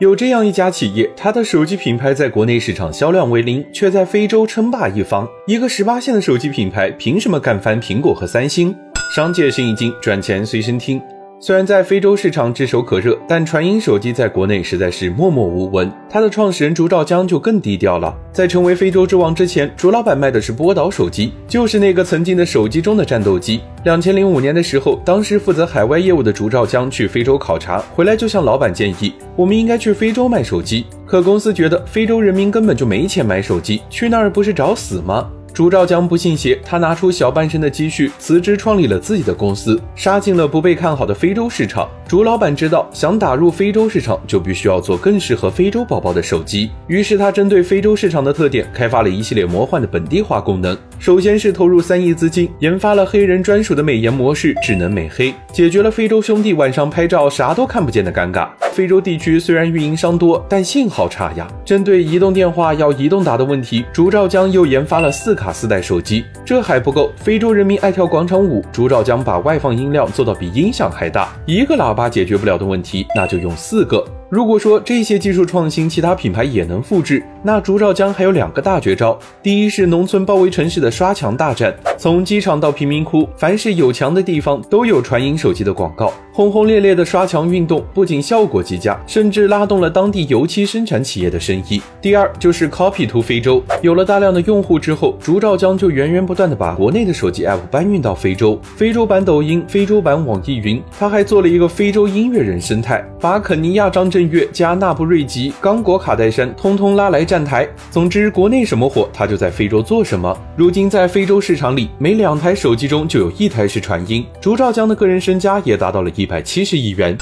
有这样一家企业，它的手机品牌在国内市场销量为零，却在非洲称霸一方。一个十八线的手机品牌，凭什么干翻苹果和三星？商界生意经，赚钱随身听。虽然在非洲市场炙手可热，但传音手机在国内实在是默默无闻。它的创始人竹兆江就更低调了。在成为非洲之王之前，竹老板卖的是波导手机，就是那个曾经的手机中的战斗机。两千零五年的时候，当时负责海外业务的竹兆江去非洲考察，回来就向老板建议，我们应该去非洲卖手机。可公司觉得非洲人民根本就没钱买手机，去那儿不是找死吗？朱兆江不信邪，他拿出小半生的积蓄辞职，创立了自己的公司，杀进了不被看好的非洲市场。朱老板知道，想打入非洲市场，就必须要做更适合非洲宝宝的手机。于是他针对非洲市场的特点，开发了一系列魔幻的本地化功能。首先是投入三亿资金，研发了黑人专属的美颜模式——智能美黑，解决了非洲兄弟晚上拍照啥都看不见的尴尬。非洲地区虽然运营商多，但信号差呀。针对移动电话要移动打的问题，竹兆江又研发了四卡四代手机。这还不够，非洲人民爱跳广场舞，竹兆江把外放音量做到比音响还大。一个喇叭解决不了的问题，那就用四个。如果说这些技术创新其他品牌也能复制，那竹兆江还有两个大绝招。第一是农村包围城市的刷墙大战，从机场到贫民窟，凡是有墙的地方都有传音手机的广告。轰轰烈烈的刷墙运动不仅效果极佳，甚至拉动了当地油漆生产企业的生意。第二就是 copy to 非洲，有了大量的用户之后，竹兆江就源源不断的把国内的手机 app 搬运到非洲，非洲版抖音，非洲版网易云，他还做了一个非洲音乐人生态，把肯尼亚张震。月加纳布瑞吉、刚果卡戴珊，通通拉来站台。总之，国内什么火，他就在非洲做什么。如今，在非洲市场里，每两台手机中就有一台是传音。竹兆江的个人身家也达到了一百七十亿元。